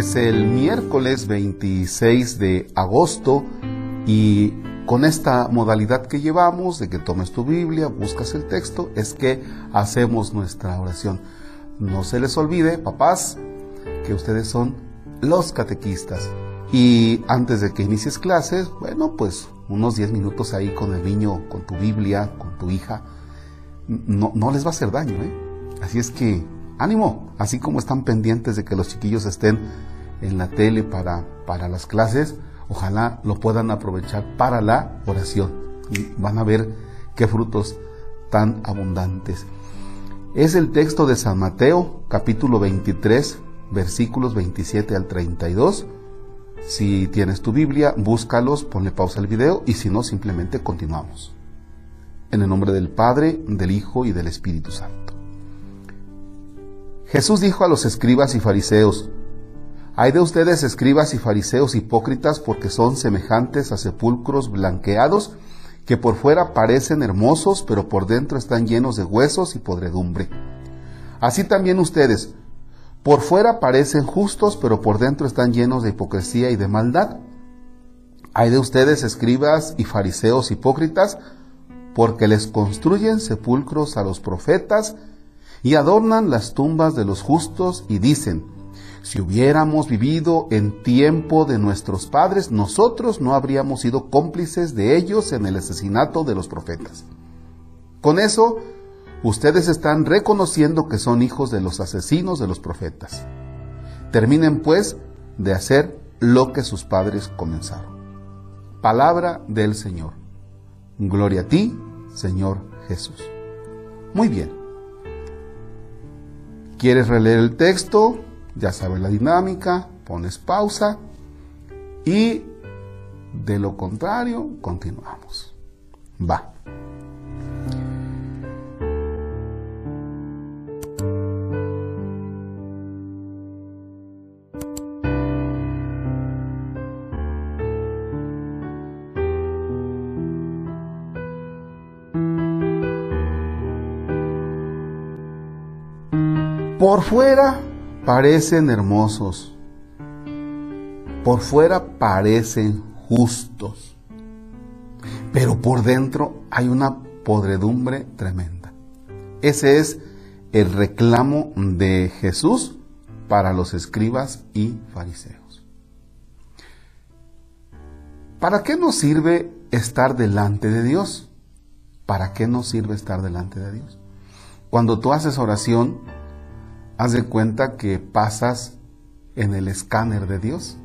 Es el miércoles 26 de agosto y con esta modalidad que llevamos de que tomes tu Biblia, buscas el texto, es que hacemos nuestra oración. No se les olvide, papás, que ustedes son los catequistas. Y antes de que inicies clases, bueno, pues unos 10 minutos ahí con el niño, con tu Biblia, con tu hija, no, no les va a hacer daño, ¿eh? Así es que ánimo, así como están pendientes de que los chiquillos estén en la tele para, para las clases, ojalá lo puedan aprovechar para la oración y van a ver qué frutos tan abundantes. Es el texto de San Mateo, capítulo 23, versículos 27 al 32. Si tienes tu Biblia, búscalos, ponle pausa al video y si no, simplemente continuamos. En el nombre del Padre, del Hijo y del Espíritu Santo. Jesús dijo a los escribas y fariseos, Hay de ustedes escribas y fariseos hipócritas porque son semejantes a sepulcros blanqueados que por fuera parecen hermosos, pero por dentro están llenos de huesos y podredumbre. Así también ustedes, por fuera parecen justos, pero por dentro están llenos de hipocresía y de maldad. Hay de ustedes escribas y fariseos hipócritas, porque les construyen sepulcros a los profetas y adornan las tumbas de los justos y dicen, si hubiéramos vivido en tiempo de nuestros padres, nosotros no habríamos sido cómplices de ellos en el asesinato de los profetas. Con eso, ustedes están reconociendo que son hijos de los asesinos de los profetas. Terminen pues de hacer lo que sus padres comenzaron. Palabra del Señor. Gloria a ti, Señor Jesús. Muy bien. ¿Quieres releer el texto? Ya sabes la dinámica, pones pausa y de lo contrario continuamos. Va. Por fuera parecen hermosos, por fuera parecen justos, pero por dentro hay una podredumbre tremenda. Ese es el reclamo de Jesús para los escribas y fariseos. ¿Para qué nos sirve estar delante de Dios? ¿Para qué nos sirve estar delante de Dios? Cuando tú haces oración, haz de cuenta que pasas en el escáner de Dios.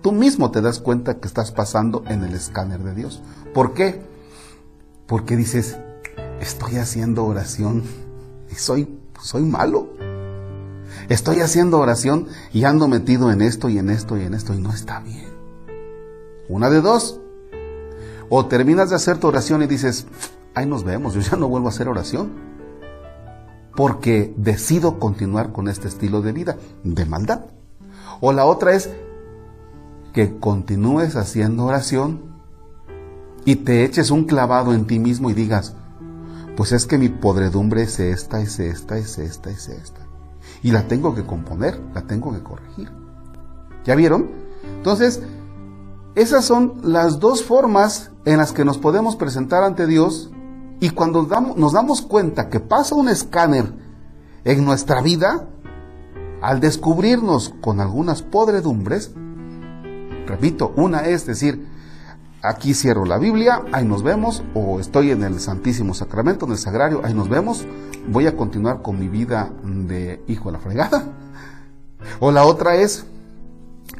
Tú mismo te das cuenta que estás pasando en el escáner de Dios. ¿Por qué? Porque dices, estoy haciendo oración y soy, soy malo. Estoy haciendo oración y ando metido en esto y en esto y en esto y no está bien. Una de dos. O terminas de hacer tu oración y dices, ahí nos vemos, yo ya no vuelvo a hacer oración porque decido continuar con este estilo de vida de maldad. O la otra es que continúes haciendo oración y te eches un clavado en ti mismo y digas, pues es que mi podredumbre es esta, es esta, es esta, es esta. Y la tengo que componer, la tengo que corregir. ¿Ya vieron? Entonces, esas son las dos formas en las que nos podemos presentar ante Dios y cuando nos damos cuenta que pasa un escáner en nuestra vida, al descubrirnos con algunas podredumbres, repito, una es decir, aquí cierro la Biblia, ahí nos vemos, o estoy en el Santísimo Sacramento, en el Sagrario, ahí nos vemos, voy a continuar con mi vida de hijo de la fregada. O la otra es,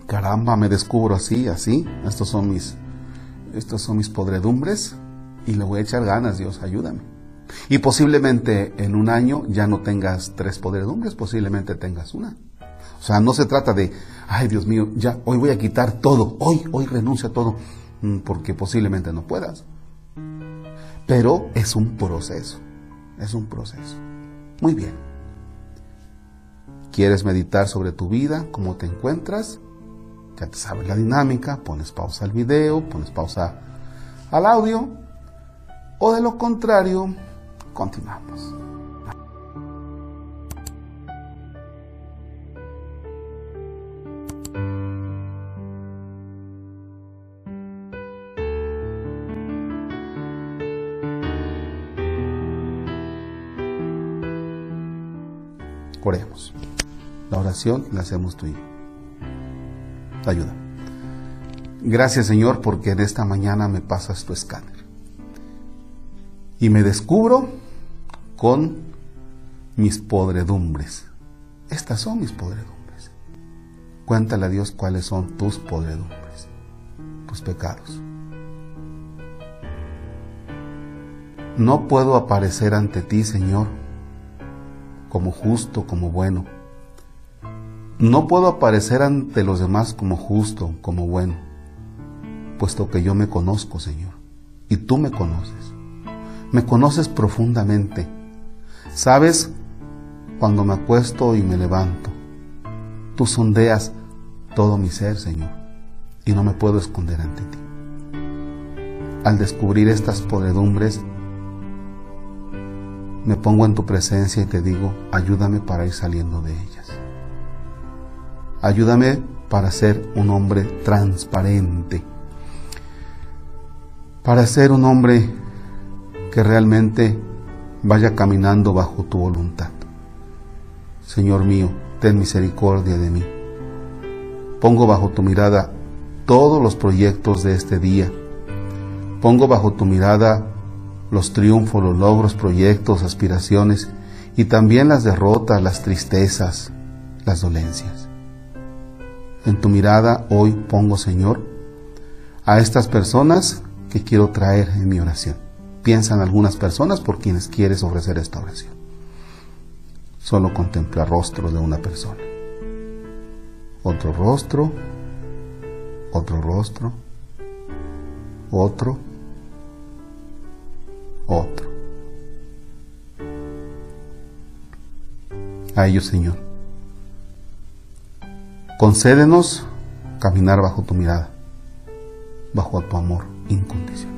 caramba, me descubro así, así, estos son mis, estos son mis podredumbres, y le voy a echar ganas, Dios, ayúdame. Y posiblemente en un año ya no tengas tres podredumbres, posiblemente tengas una. O sea, no se trata de, ay Dios mío, ya hoy voy a quitar todo, hoy, hoy renuncio a todo, mm, porque posiblemente no puedas. Pero es un proceso, es un proceso. Muy bien. ¿Quieres meditar sobre tu vida, cómo te encuentras? Ya te sabes la dinámica, pones pausa al video, pones pausa al audio o de lo contrario, continuamos. Oremos. La oración la hacemos tú y yo. Ayuda. Gracias Señor porque en esta mañana me pasas tu escáner. Y me descubro con mis podredumbres. Estas son mis podredumbres. Cuéntale a Dios cuáles son tus podredumbres, tus pecados. No puedo aparecer ante ti, Señor, como justo, como bueno. No puedo aparecer ante los demás como justo, como bueno, puesto que yo me conozco, Señor, y tú me conoces. Me conoces profundamente. Sabes cuando me acuesto y me levanto. Tú sondeas todo mi ser, Señor, y no me puedo esconder ante ti. Al descubrir estas podredumbres, me pongo en tu presencia y te digo, ayúdame para ir saliendo de ellas. Ayúdame para ser un hombre transparente, para ser un hombre que realmente vaya caminando bajo tu voluntad. Señor mío, ten misericordia de mí. Pongo bajo tu mirada todos los proyectos de este día. Pongo bajo tu mirada los triunfos, los logros, proyectos, aspiraciones y también las derrotas, las tristezas, las dolencias. En tu mirada hoy pongo, Señor, a estas personas que quiero traer en mi oración. Piensa en algunas personas por quienes quieres ofrecer esta oración. Solo contempla rostro de una persona. Otro rostro, otro rostro, otro, otro. A ellos, Señor. Concédenos caminar bajo tu mirada, bajo tu amor incondicional.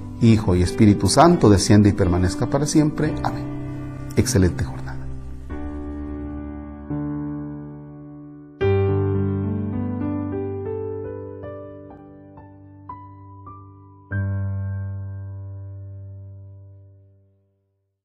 Hijo y Espíritu Santo, desciende y permanezca para siempre. Amén. Excelente jornada.